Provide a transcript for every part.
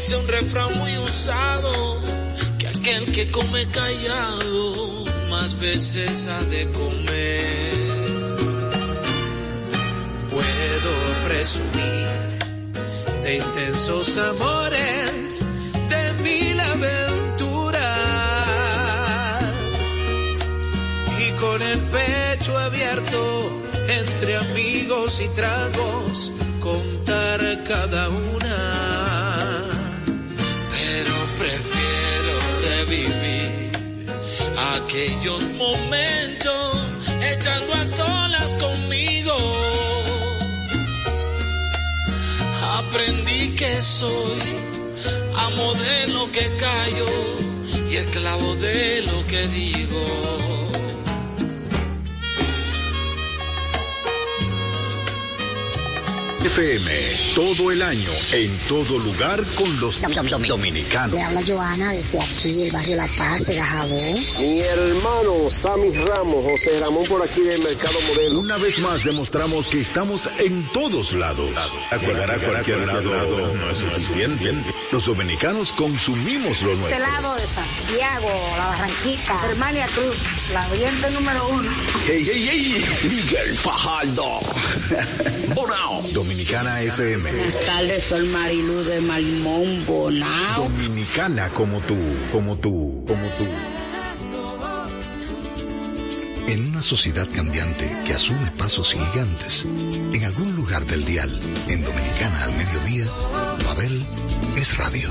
Dice un refrán muy usado que aquel que come callado más veces ha de comer. Puedo presumir de intensos amores, de mil aventuras y con el pecho abierto entre amigos y tragos contar cada una. Revivir aquellos momentos echando a solas conmigo. Aprendí que soy amo de lo que callo y esclavo de lo que digo. FM, todo el año, en todo lugar con los dominicanos. Le habla Joana desde aquí, el barrio La Paz de Gajabón. Mi hermano Sammy Ramos, José Ramón por aquí del Mercado Modelo. Una vez más demostramos que estamos en todos lados. Llegar a cualquier lado no es suficiente. Los dominicanos consumimos lo nuestro. Este lado de Santiago, La Barranquita, Germania Cruz, la oyente número uno. ¡Hey, hey, hey! Miguel Fajardo. Bonao. Dominicana FM. Buenas tardes, soy Marilu de Malimón, Bonao. Dominicana como tú, como tú, como tú. En una sociedad cambiante que asume pasos gigantes, en algún lugar del dial, en Dominicana al mediodía, Babel es radio.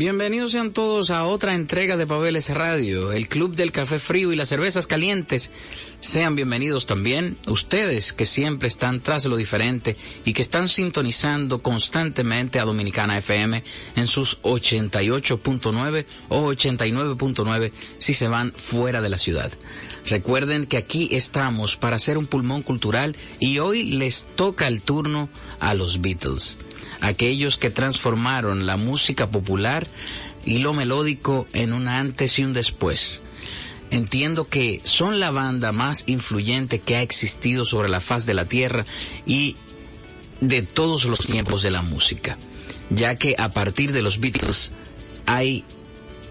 Bienvenidos sean todos a otra entrega de Pabeles Radio, el club del café frío y las cervezas calientes. Sean bienvenidos también ustedes que siempre están tras lo diferente y que están sintonizando constantemente a Dominicana FM en sus 88.9 o 89.9 si se van fuera de la ciudad. Recuerden que aquí estamos para hacer un pulmón cultural y hoy les toca el turno a los Beatles aquellos que transformaron la música popular y lo melódico en un antes y un después. Entiendo que son la banda más influyente que ha existido sobre la faz de la tierra y de todos los tiempos de la música, ya que a partir de los Beatles hay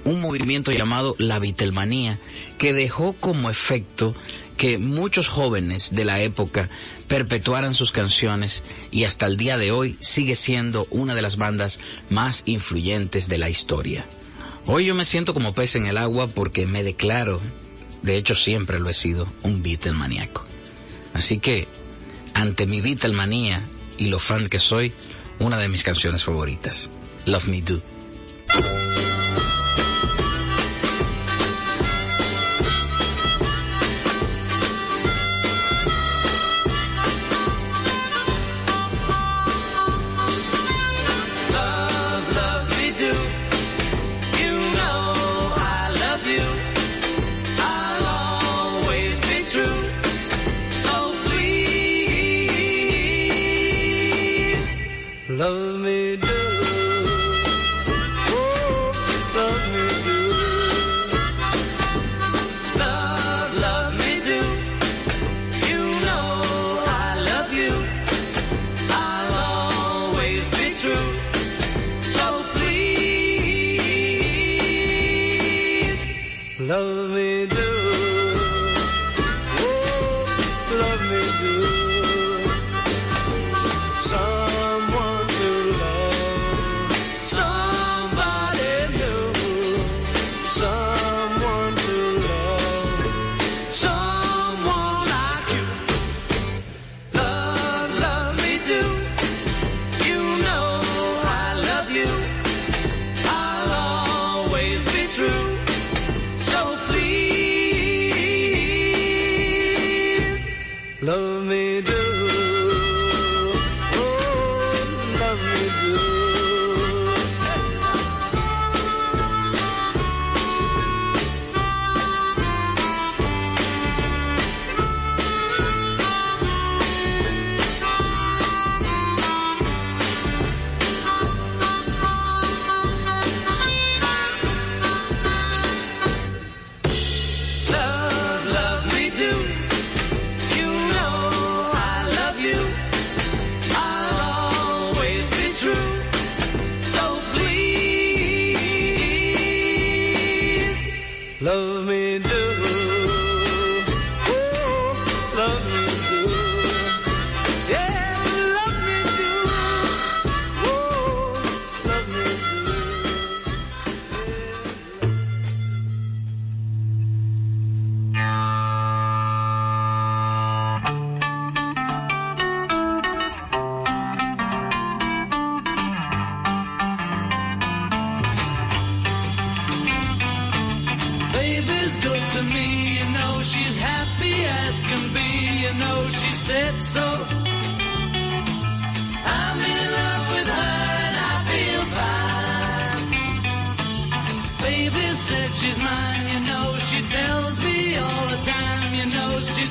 un movimiento llamado la Beatlemanía que dejó como efecto que muchos jóvenes de la época perpetuaran sus canciones y hasta el día de hoy sigue siendo una de las bandas más influyentes de la historia. Hoy yo me siento como pez en el agua porque me declaro, de hecho siempre lo he sido, un Beatle maníaco. Así que, ante mi Beatle manía y lo fan que soy, una de mis canciones favoritas, Love Me Do.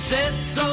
sets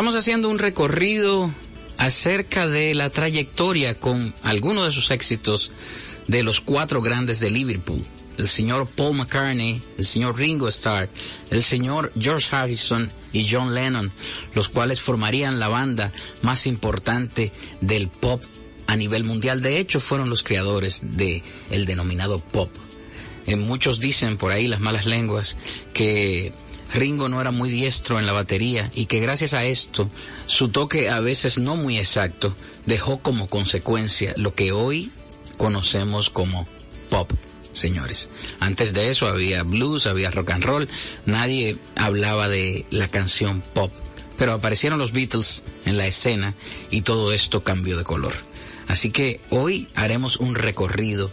Estamos haciendo un recorrido acerca de la trayectoria con algunos de sus éxitos de los cuatro grandes de Liverpool. El señor Paul McCartney, el señor Ringo Starr, el señor George Harrison y John Lennon, los cuales formarían la banda más importante del pop a nivel mundial. De hecho, fueron los creadores de el denominado pop. Eh, muchos dicen por ahí las malas lenguas que Ringo no era muy diestro en la batería y que gracias a esto su toque a veces no muy exacto dejó como consecuencia lo que hoy conocemos como pop, señores. Antes de eso había blues, había rock and roll, nadie hablaba de la canción pop, pero aparecieron los Beatles en la escena y todo esto cambió de color. Así que hoy haremos un recorrido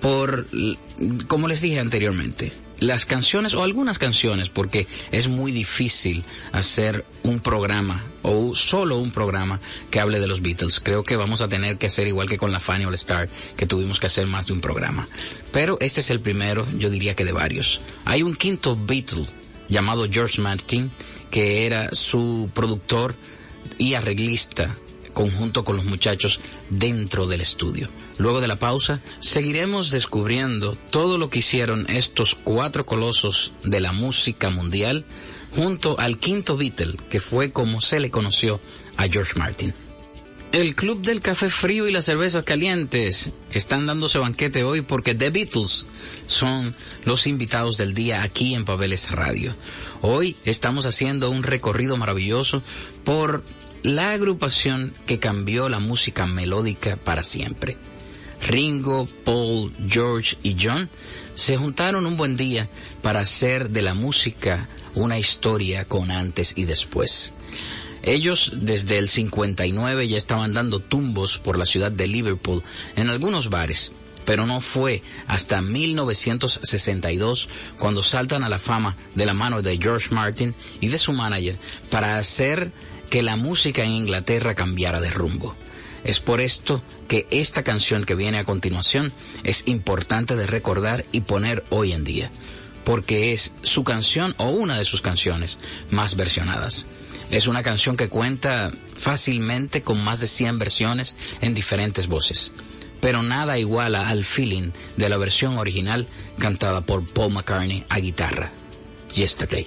por, como les dije anteriormente, las canciones o algunas canciones, porque es muy difícil hacer un programa o solo un programa que hable de los Beatles. Creo que vamos a tener que hacer igual que con la Fanny All Star, que tuvimos que hacer más de un programa. Pero este es el primero, yo diría que de varios. Hay un quinto Beatle llamado George Martin, que era su productor y arreglista conjunto con los muchachos dentro del estudio. Luego de la pausa, seguiremos descubriendo todo lo que hicieron estos cuatro colosos de la música mundial junto al quinto Beatle, que fue como se le conoció a George Martin. El Club del Café Frío y las Cervezas Calientes están dándose banquete hoy porque The Beatles son los invitados del día aquí en Pabeles Radio. Hoy estamos haciendo un recorrido maravilloso por la agrupación que cambió la música melódica para siempre. Ringo, Paul, George y John se juntaron un buen día para hacer de la música una historia con antes y después. Ellos desde el 59 ya estaban dando tumbos por la ciudad de Liverpool en algunos bares, pero no fue hasta 1962 cuando saltan a la fama de la mano de George Martin y de su manager para hacer que la música en Inglaterra cambiara de rumbo. Es por esto que esta canción que viene a continuación es importante de recordar y poner hoy en día, porque es su canción o una de sus canciones más versionadas. Es una canción que cuenta fácilmente con más de 100 versiones en diferentes voces, pero nada iguala al feeling de la versión original cantada por Paul McCartney a guitarra, Yesterday.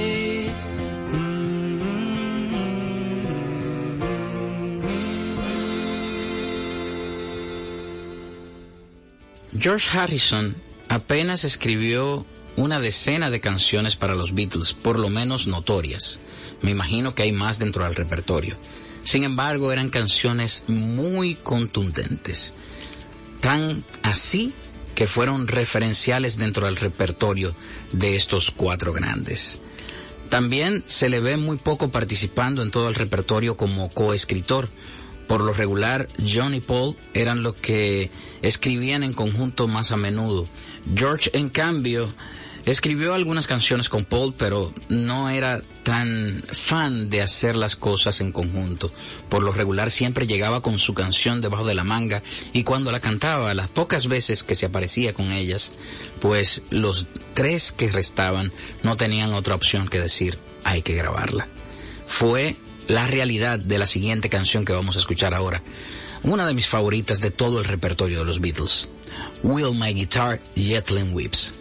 George Harrison apenas escribió una decena de canciones para los Beatles, por lo menos notorias. Me imagino que hay más dentro del repertorio. Sin embargo, eran canciones muy contundentes. tan así que fueron referenciales dentro del repertorio de estos cuatro grandes. También se le ve muy poco participando en todo el repertorio como coescritor. Por lo regular, John y Paul eran los que escribían en conjunto más a menudo. George, en cambio, Escribió algunas canciones con Paul, pero no era tan fan de hacer las cosas en conjunto. Por lo regular siempre llegaba con su canción debajo de la manga y cuando la cantaba, las pocas veces que se aparecía con ellas, pues los tres que restaban no tenían otra opción que decir, hay que grabarla. Fue la realidad de la siguiente canción que vamos a escuchar ahora. Una de mis favoritas de todo el repertorio de los Beatles. Will My Guitar Jetlin Whips.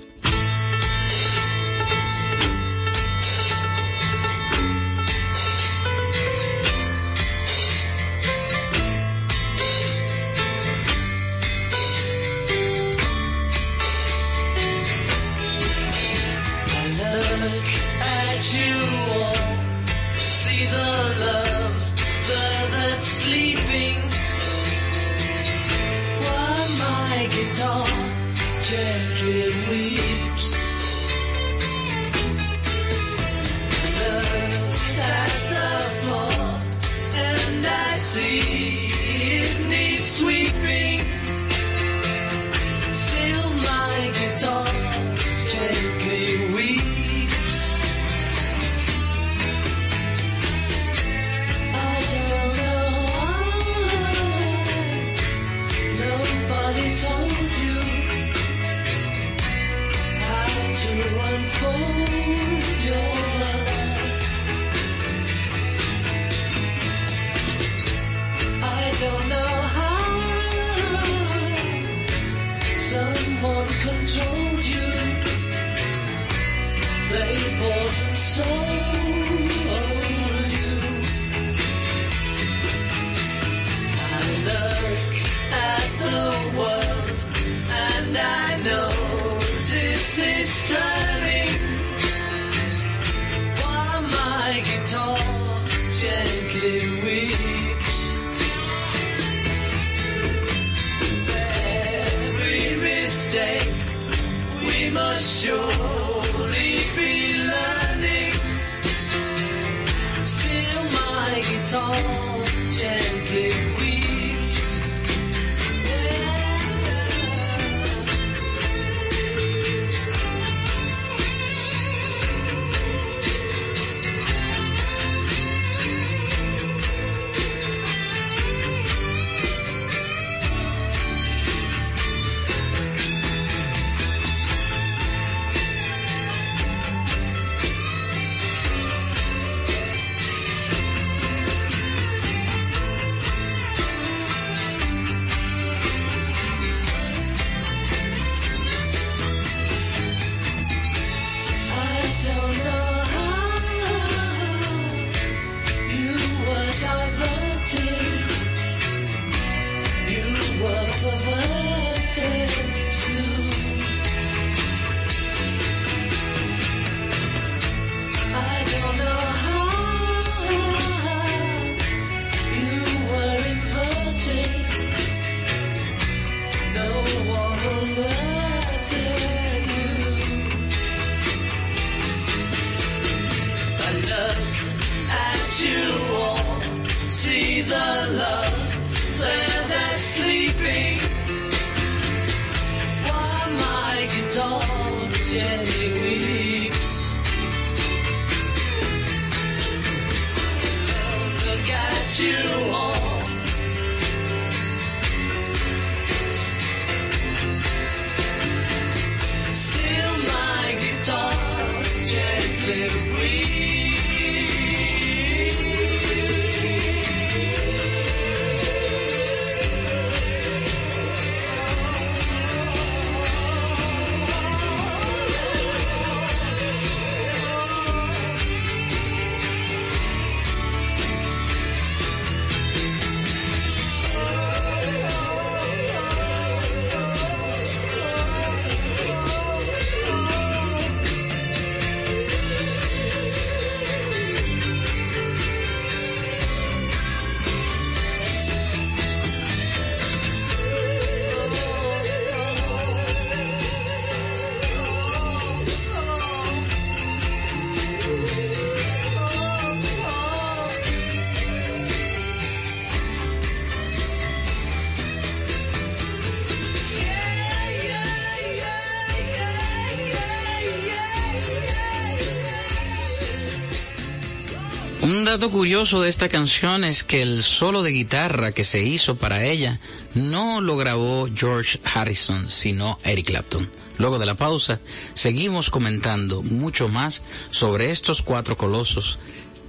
Dato curioso de esta canción es que el solo de guitarra que se hizo para ella no lo grabó George Harrison, sino Eric Clapton. Luego de la pausa, seguimos comentando mucho más sobre estos cuatro colosos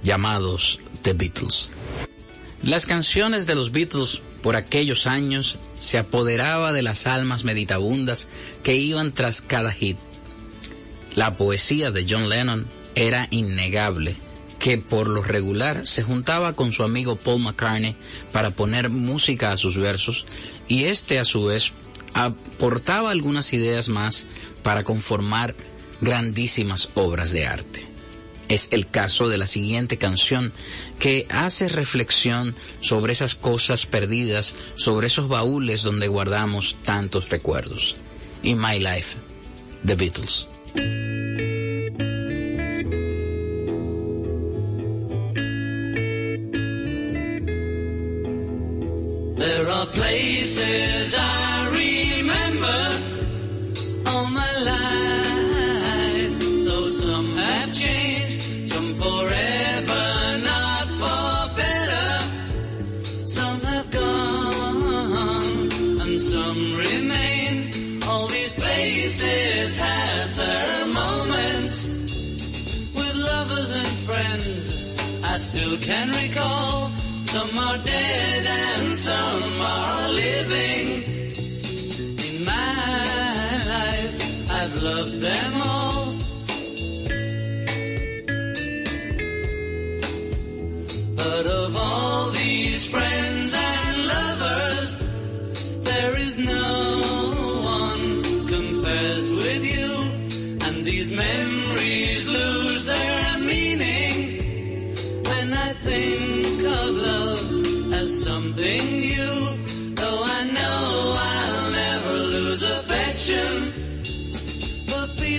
llamados The Beatles. Las canciones de los Beatles por aquellos años se apoderaba de las almas meditabundas que iban tras cada hit. La poesía de John Lennon era innegable que por lo regular se juntaba con su amigo Paul McCartney para poner música a sus versos y este a su vez aportaba algunas ideas más para conformar grandísimas obras de arte. Es el caso de la siguiente canción que hace reflexión sobre esas cosas perdidas, sobre esos baúles donde guardamos tantos recuerdos. In My Life, The Beatles. Places I remember all my life, though some have changed, some forever, not for better. Some have gone and some remain. All these places had their moments with lovers and friends. I still can recall. Some are dead and some life, them all. But of all these friends and lovers, there is no one compares with you. And these memories lose their meaning when I think of love as something new.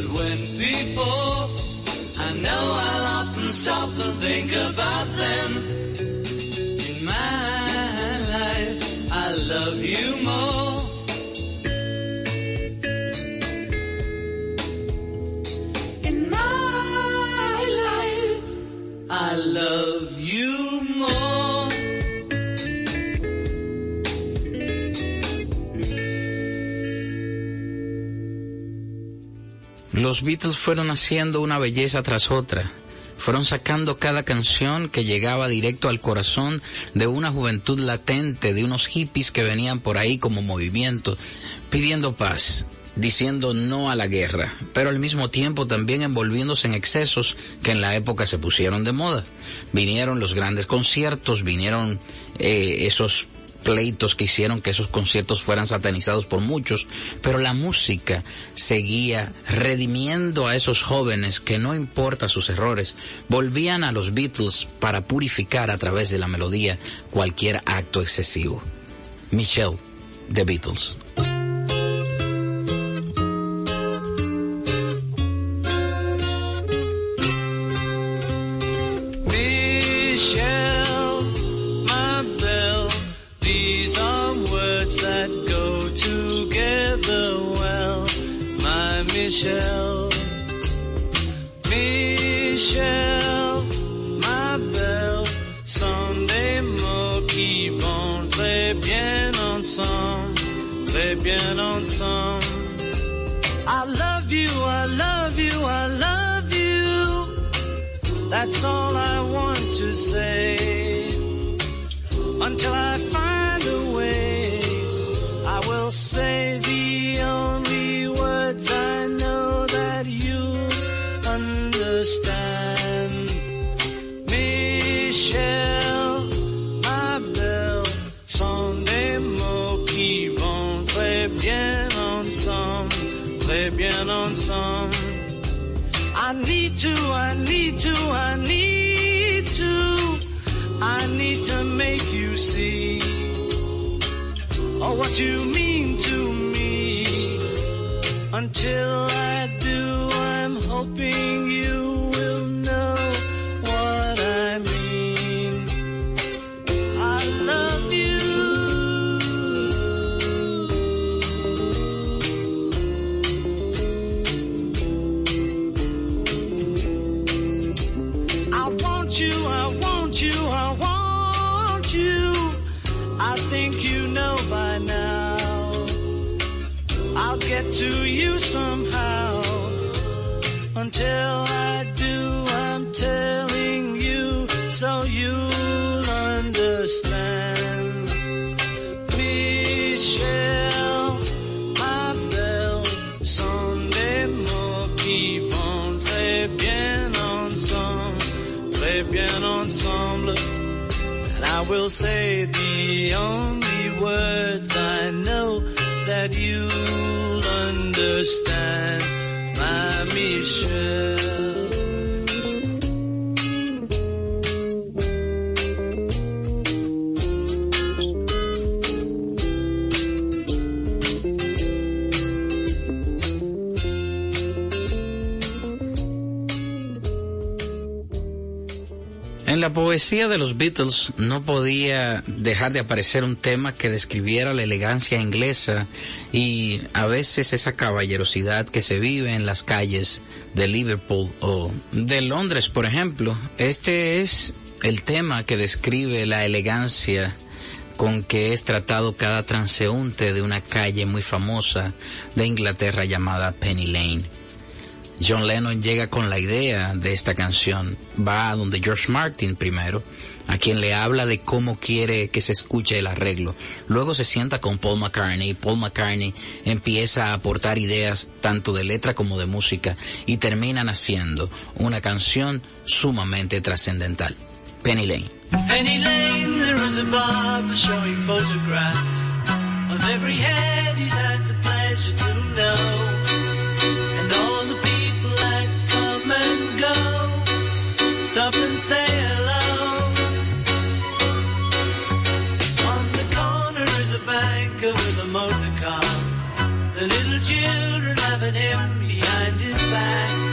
That went before. I know I'll often stop and think about Los Beatles fueron haciendo una belleza tras otra. Fueron sacando cada canción que llegaba directo al corazón de una juventud latente, de unos hippies que venían por ahí como movimiento, pidiendo paz, diciendo no a la guerra, pero al mismo tiempo también envolviéndose en excesos que en la época se pusieron de moda. Vinieron los grandes conciertos, vinieron eh, esos pleitos que hicieron que esos conciertos fueran satanizados por muchos, pero la música seguía redimiendo a esos jóvenes que no importa sus errores, volvían a los Beatles para purificar a través de la melodía cualquier acto excesivo. Michelle, The Beatles. I will say the only words I know that you'll understand, my Michelle. En la poesía de los Beatles no podía dejar de aparecer un tema que describiera la elegancia inglesa y a veces esa caballerosidad que se vive en las calles de Liverpool o de Londres, por ejemplo. Este es el tema que describe la elegancia con que es tratado cada transeúnte de una calle muy famosa de Inglaterra llamada Penny Lane. John Lennon llega con la idea de esta canción, va a donde George Martin primero, a quien le habla de cómo quiere que se escuche el arreglo. Luego se sienta con Paul McCartney, Paul McCartney empieza a aportar ideas tanto de letra como de música y terminan haciendo una canción sumamente trascendental. Penny Lane. Penny Lane, there is a showing photographs of every head had the pleasure to know. Stop and say hello. On the corner is a banker with a motor car. The little children laughing him behind his back.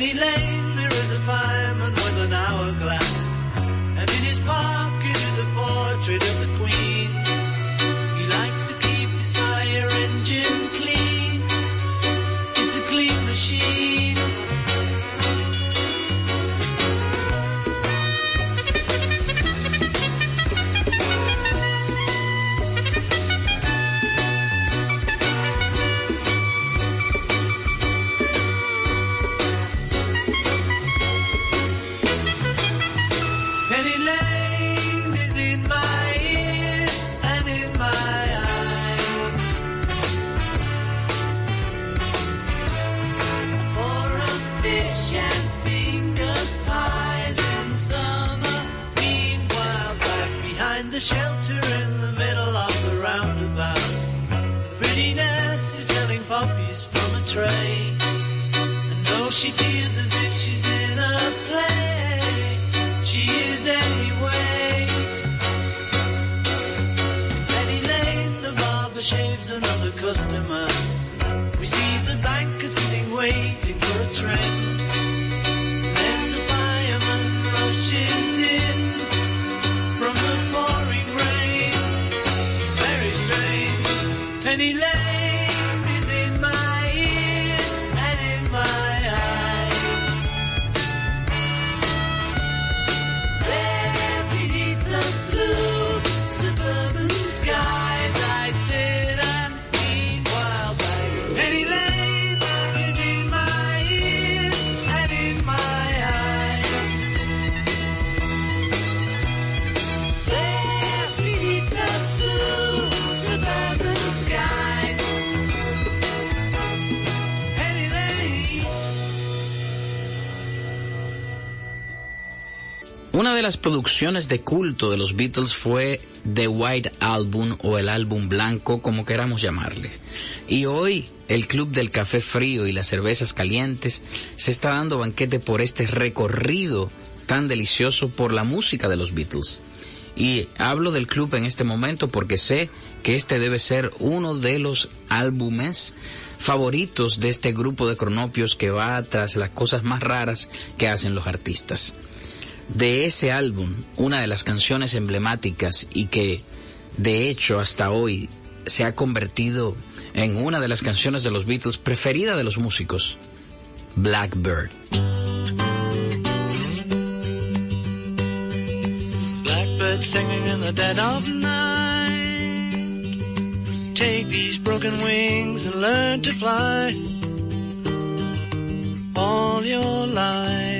Back in Penny Lane Una de las producciones de culto de los Beatles fue The White Album o el álbum blanco, como queramos llamarle. Y hoy el Club del Café Frío y las Cervezas Calientes se está dando banquete por este recorrido tan delicioso por la música de los Beatles. Y hablo del club en este momento porque sé que este debe ser uno de los álbumes favoritos de este grupo de cronopios que va tras las cosas más raras que hacen los artistas de ese álbum, una de las canciones emblemáticas y que de hecho hasta hoy se ha convertido en una de las canciones de los Beatles preferida de los músicos, Blackbird. Blackbird singing in the dead of night. Take these broken wings and learn to fly all your life.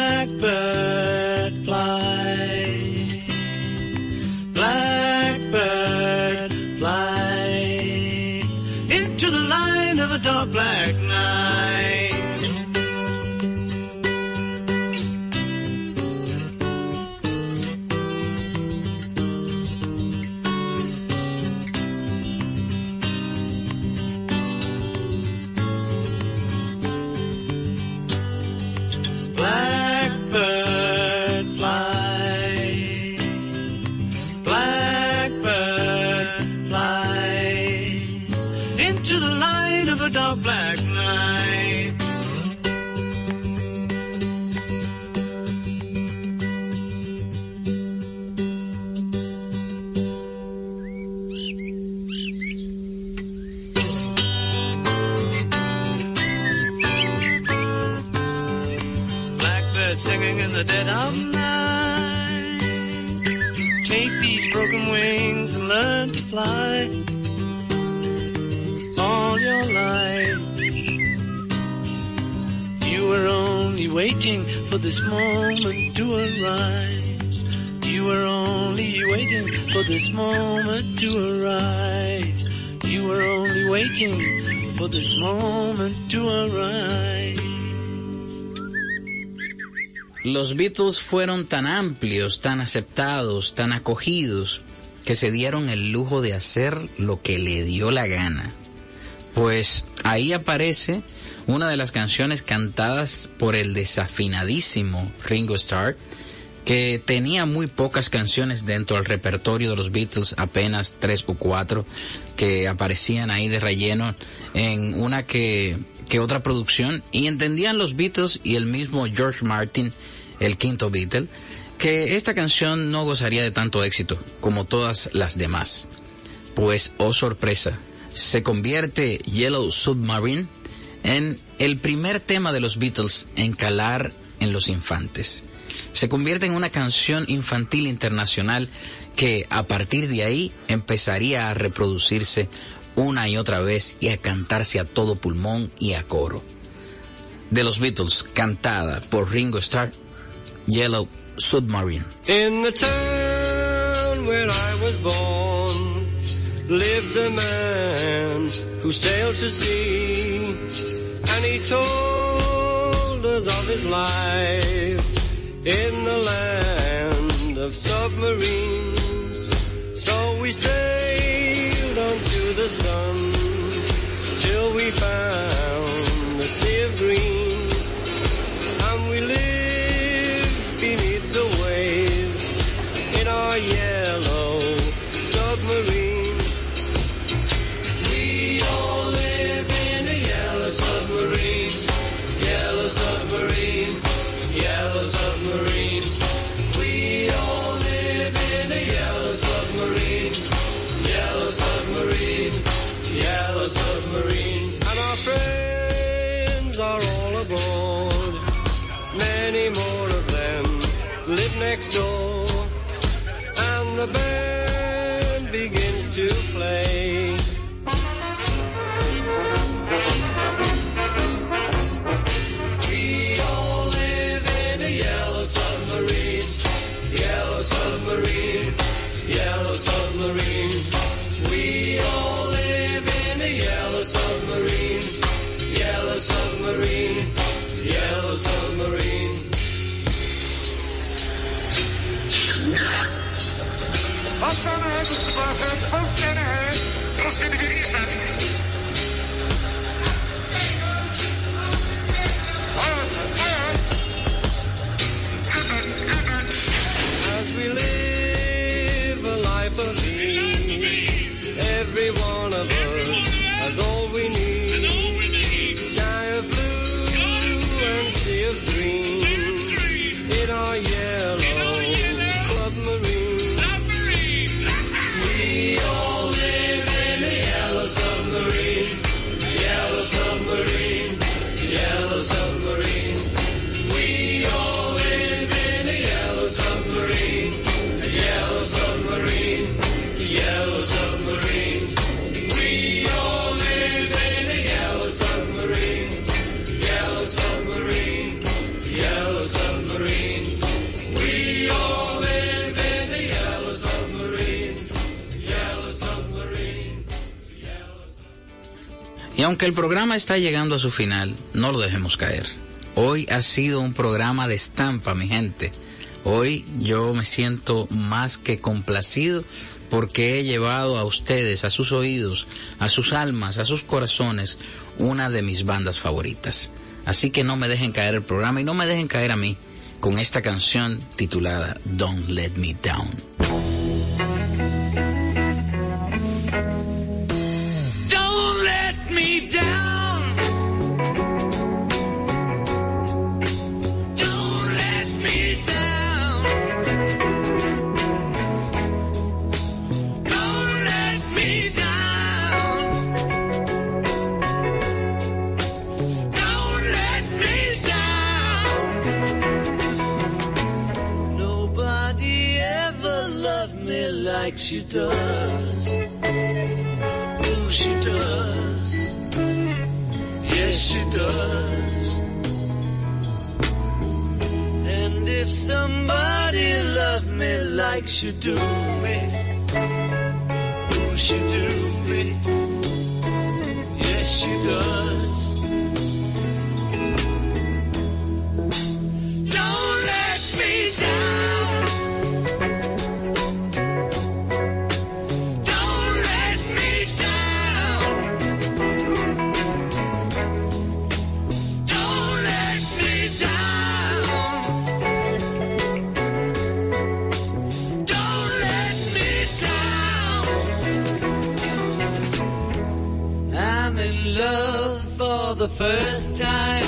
blackbird Los Beatles fueron tan amplios, tan aceptados, tan acogidos, que se dieron el lujo de hacer lo que le dio la gana. Pues ahí aparece una de las canciones cantadas por el desafinadísimo Ringo Starr, que tenía muy pocas canciones dentro del repertorio de los Beatles, apenas tres o cuatro que aparecían ahí de relleno en una que, que otra producción, y entendían los Beatles y el mismo George Martin, el quinto Beatle, que esta canción no gozaría de tanto éxito como todas las demás. Pues, oh sorpresa, se convierte Yellow Submarine en el primer tema de los Beatles en calar en los infantes. Se convierte en una canción infantil internacional que a partir de ahí empezaría a reproducirse una y otra vez y a cantarse a todo pulmón y a coro. De los Beatles, cantada por Ringo Starr, Yellow Submarine. In the town where I was born lived a man who sailed to sea and he told us of his life in the land of submarines. So we sailed on to the sun till we found the sea of green and we lived aunque el programa está llegando a su final, no lo dejemos caer. Hoy ha sido un programa de estampa, mi gente. Hoy yo me siento más que complacido porque he llevado a ustedes, a sus oídos, a sus almas, a sus corazones, una de mis bandas favoritas. Así que no me dejen caer el programa y no me dejen caer a mí con esta canción titulada Don't Let Me Down. does. Oh, she does. Yes, she does. And if somebody loved me like she do me, oh, she do me. Yes, she does. the first time.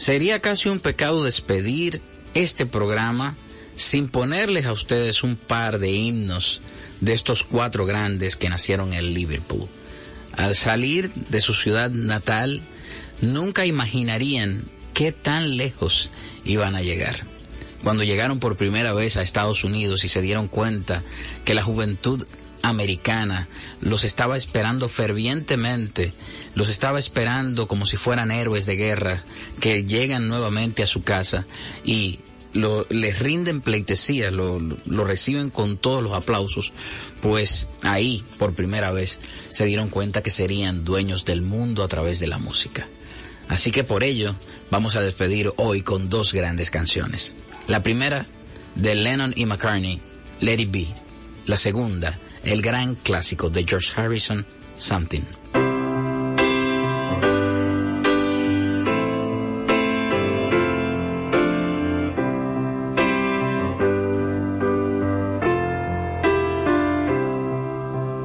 Sería casi un pecado despedir este programa sin ponerles a ustedes un par de himnos de estos cuatro grandes que nacieron en Liverpool. Al salir de su ciudad natal, nunca imaginarían qué tan lejos iban a llegar. Cuando llegaron por primera vez a Estados Unidos y se dieron cuenta que la juventud americana los estaba esperando fervientemente, los estaba esperando como si fueran héroes de guerra que llegan nuevamente a su casa y lo, les rinden pleitesía, lo, lo reciben con todos los aplausos, pues ahí por primera vez se dieron cuenta que serían dueños del mundo a través de la música. Así que por ello vamos a despedir hoy con dos grandes canciones. La primera de Lennon y McCartney, Let It Be. La segunda, el gran clásico de George Harrison, Something.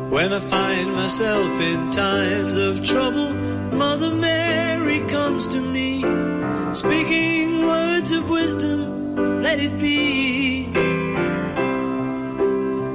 When I find myself in times of trouble, Mother Mary comes to me, speaking words of wisdom, let it be.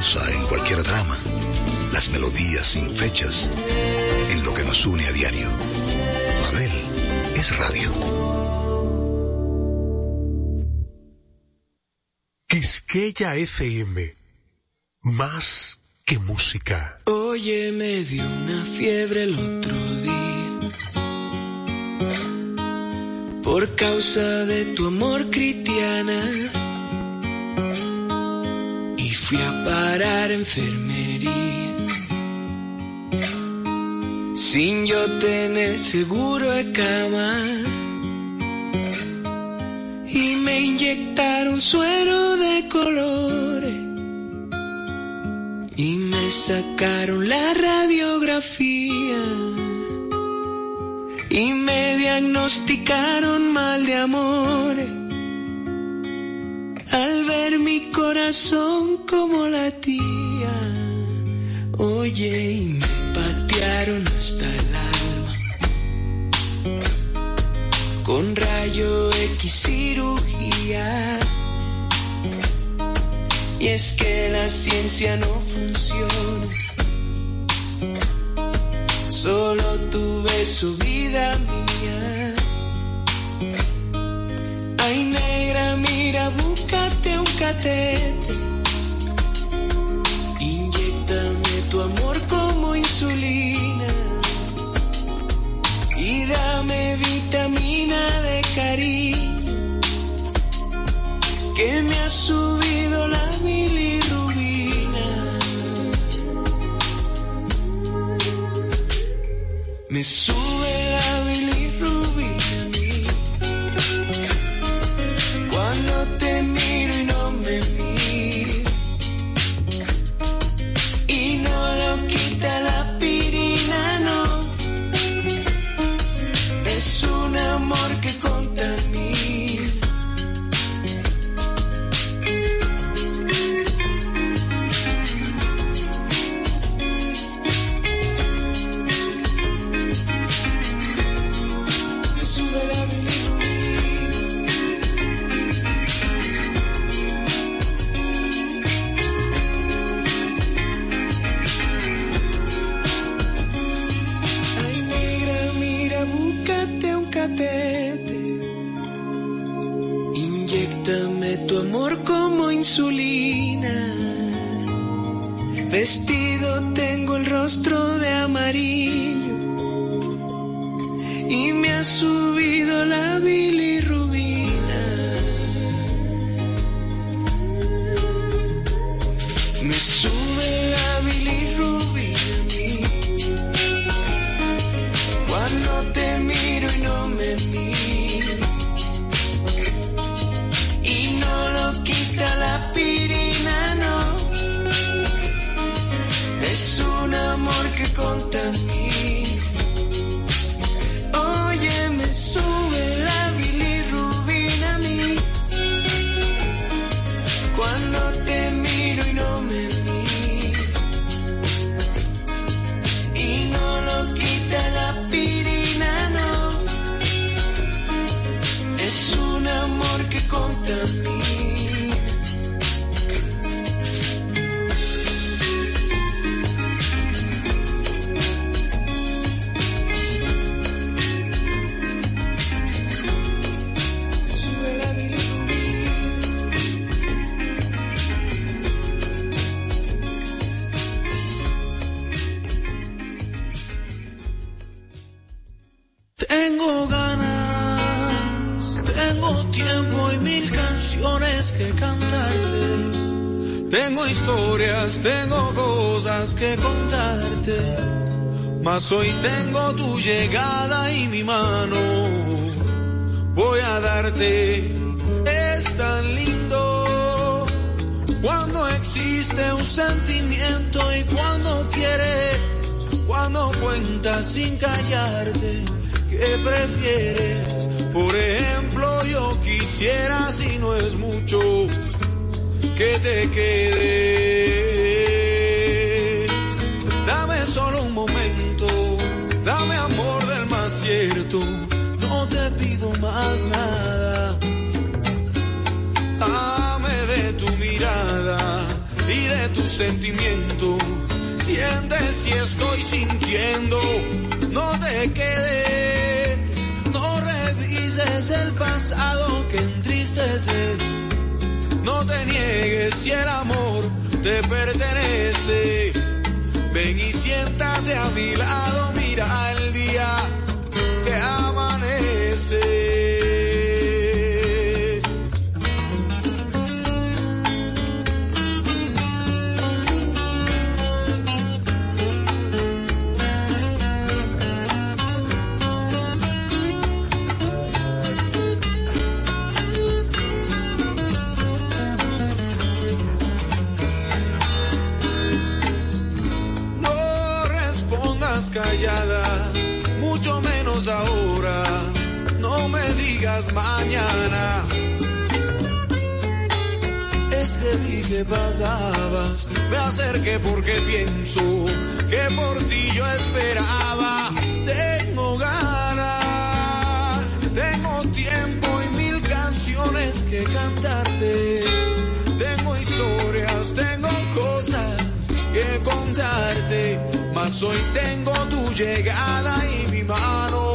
Pausa en cualquier drama, las melodías sin fechas, en lo que nos une a diario. Mabel es radio. Quisqueya FM. Más que música. Oye, me dio una fiebre el otro día. Por causa de tu amor, Cristiana. Parar enfermería. Sin yo tener seguro de cama. Y me inyectaron suero de colores y me sacaron la radiografía y me diagnosticaron mal de amor al ver mi corazón como latía oye y me patearon hasta el alma con rayo X cirugía y es que la ciencia no funciona. Solo tuve su vida mía. Ay, negra, mira, búscate un catete. Inyectame tu amor como insulina. Y dame vitamina de cariño que me ha subido la bilirrubina. Me sube Tengo ganas, tengo tiempo y mil canciones que cantarte. Tengo historias, tengo cosas que contarte. Mas hoy tengo tu llegada y mi mano. Voy a darte, es tan lindo. Cuando existe un sentimiento y cuando quieres, cuando cuentas sin callarte, ¿qué prefieres? Por ejemplo, yo quisiera, si no es mucho, que te quedes. Dame solo un momento, dame amor del más cierto, no te pido más nada. Dame de tu mirada y de tu sentimiento. Siente si estoy sintiendo, no te quedes, revises el pasado que entristece. No te niegues si el amor te pertenece. Ven y siéntate a mi lado, mira el día que amanece. Mañana. Es que vi que pasabas, me acerqué porque pienso que por ti yo esperaba. Tengo ganas, tengo tiempo y mil canciones que cantarte. Tengo historias, tengo cosas que contarte, mas hoy tengo tu llegada y mi mano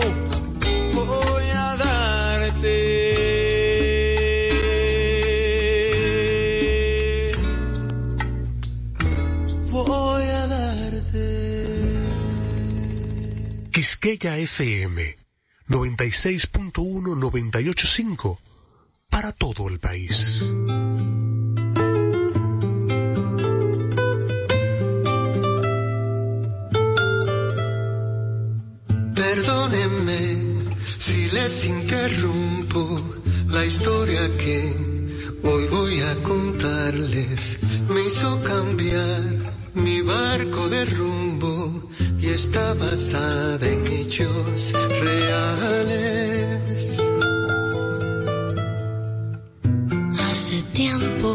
Quisqueya FM 96.1 985 para todo el país. Perdónenme si les interrumpo la historia que hoy voy a contarles. Me hizo cambiar mi barco de rumbo y está basada en hechos reales. Hace tiempo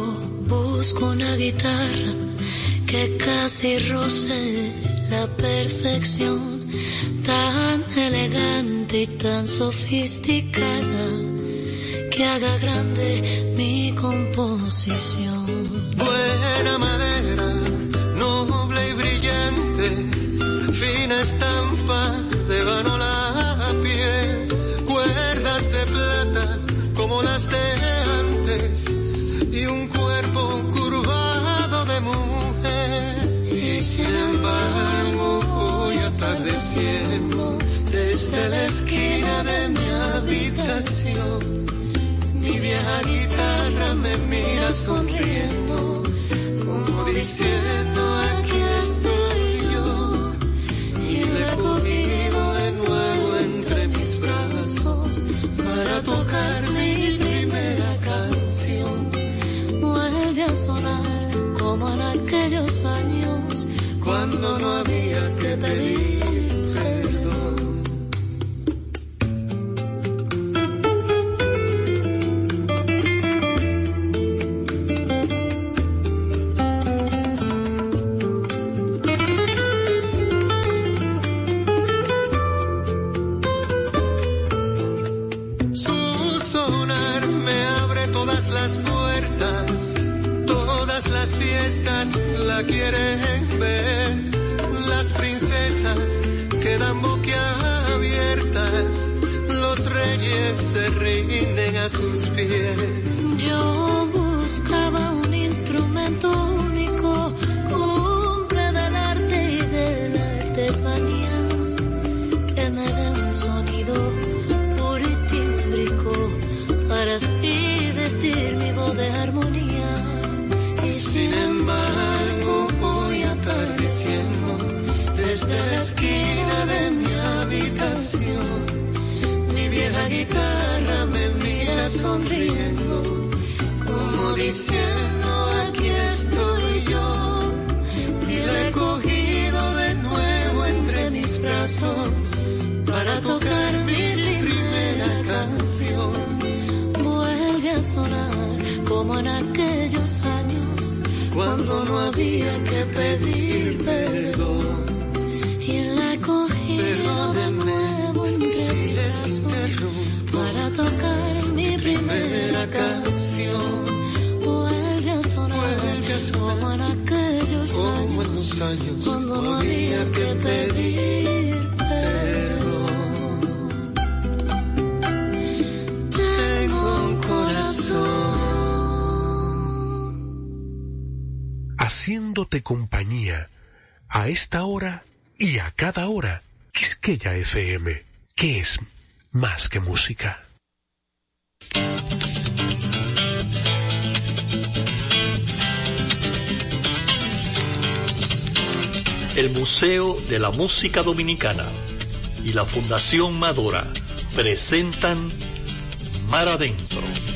busco una guitarra que casi roce la perfección, tan elegante y tan sofisticada, que haga grande mi composición. estampa de vano la piel, cuerdas de plata como las de antes y un cuerpo curvado de mujer. Y sin embargo voy atardeciendo desde la esquina de mi habitación. Mi vieja guitarra me mira sonriendo como diciendo como en aquellos años cuando no había que pedir haciéndote compañía a esta hora y a cada hora. Quisqueya FM, que es más que música. El Museo de la Música Dominicana y la Fundación Madora presentan Mar Adentro.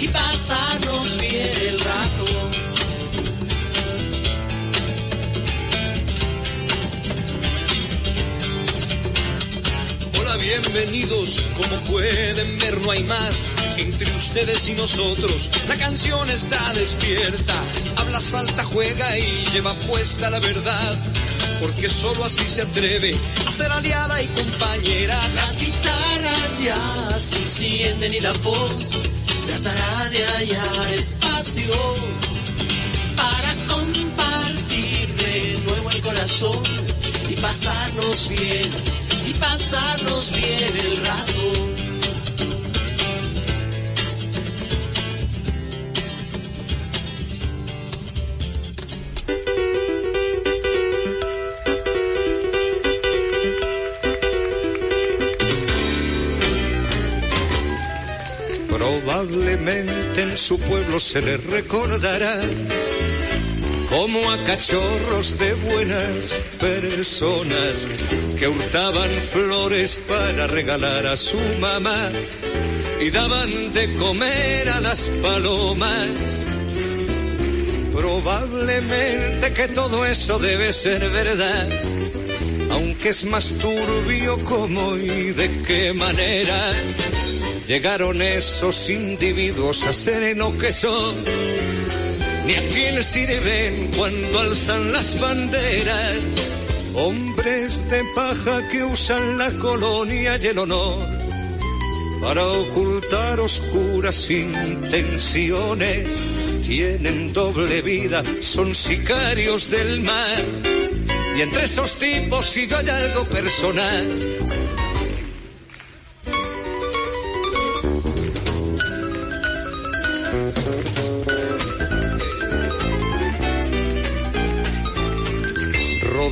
y pasarnos bien el rato. Hola, bienvenidos. Como pueden ver, no hay más entre ustedes y nosotros. La canción está despierta, habla, salta, juega y lleva puesta la verdad. Porque solo así se atreve a ser aliada y compañera. Las guitarras ya se encienden y la voz tratará de hallar espacio para compartir de nuevo el corazón y pasarnos bien, y pasarnos bien el rato. Probablemente en su pueblo se le recordará como a cachorros de buenas personas que hurtaban flores para regalar a su mamá y daban de comer a las palomas. Probablemente que todo eso debe ser verdad, aunque es más turbio cómo y de qué manera llegaron esos individuos a ser lo que son. Ni a quién sirven cuando alzan las banderas. Hombres de paja que usan la colonia y el honor. para ocultar oscuras intenciones. Tienen doble vida, son sicarios del mar. Y entre esos tipos si yo hay algo personal.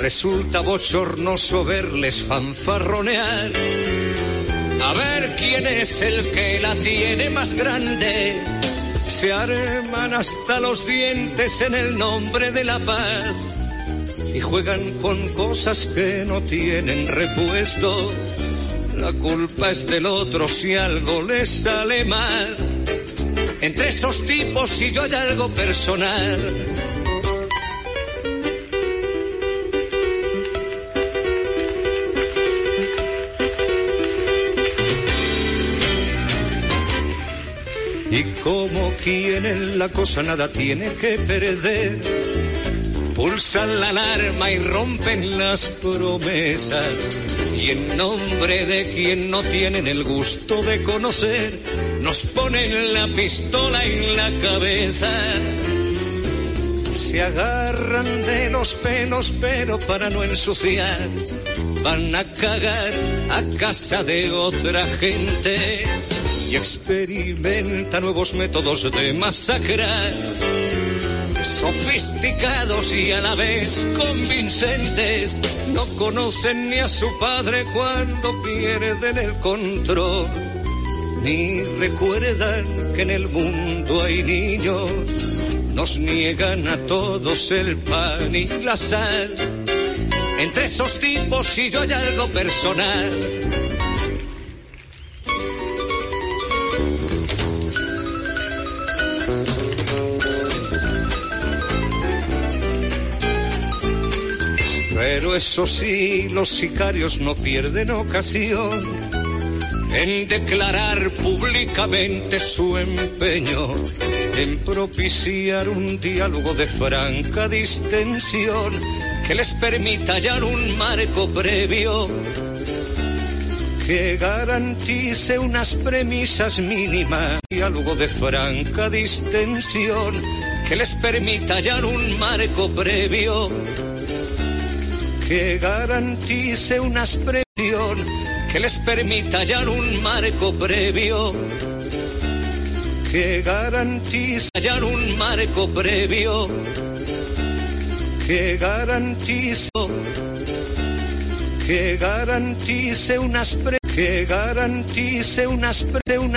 Resulta bochornoso verles fanfarronear a ver quién es el que la tiene más grande. Se arman hasta los dientes en el nombre de la paz y juegan con cosas que no tienen repuesto. La culpa es del otro si algo les sale mal. Entre esos tipos si yo hay algo personal. Y como quien en la cosa nada tiene que perder, pulsan la alarma y rompen las promesas. Y en nombre de quien no tienen el gusto de conocer, nos ponen la pistola en la cabeza. Se agarran de los pelos, pero para no ensuciar, van a cagar a casa de otra gente y experimenta nuevos métodos de masacrar, sofisticados y a la vez convincentes. No conocen ni a su padre cuando pierden el control, ni recuerdan que en el mundo hay niños. Nos niegan a todos el pan y la sal. Entre esos tipos si yo hay algo personal Pero eso sí, los sicarios no pierden ocasión en declarar públicamente su empeño en propiciar un diálogo de franca distensión que les permita hallar un marco previo que garantice unas premisas mínimas. Diálogo de franca distensión que les permita hallar un marco previo que garantice unas presión que les permita hallar un marco previo. Que garantice hallar un marco previo. Que garantice que garantice unas pre que garantice una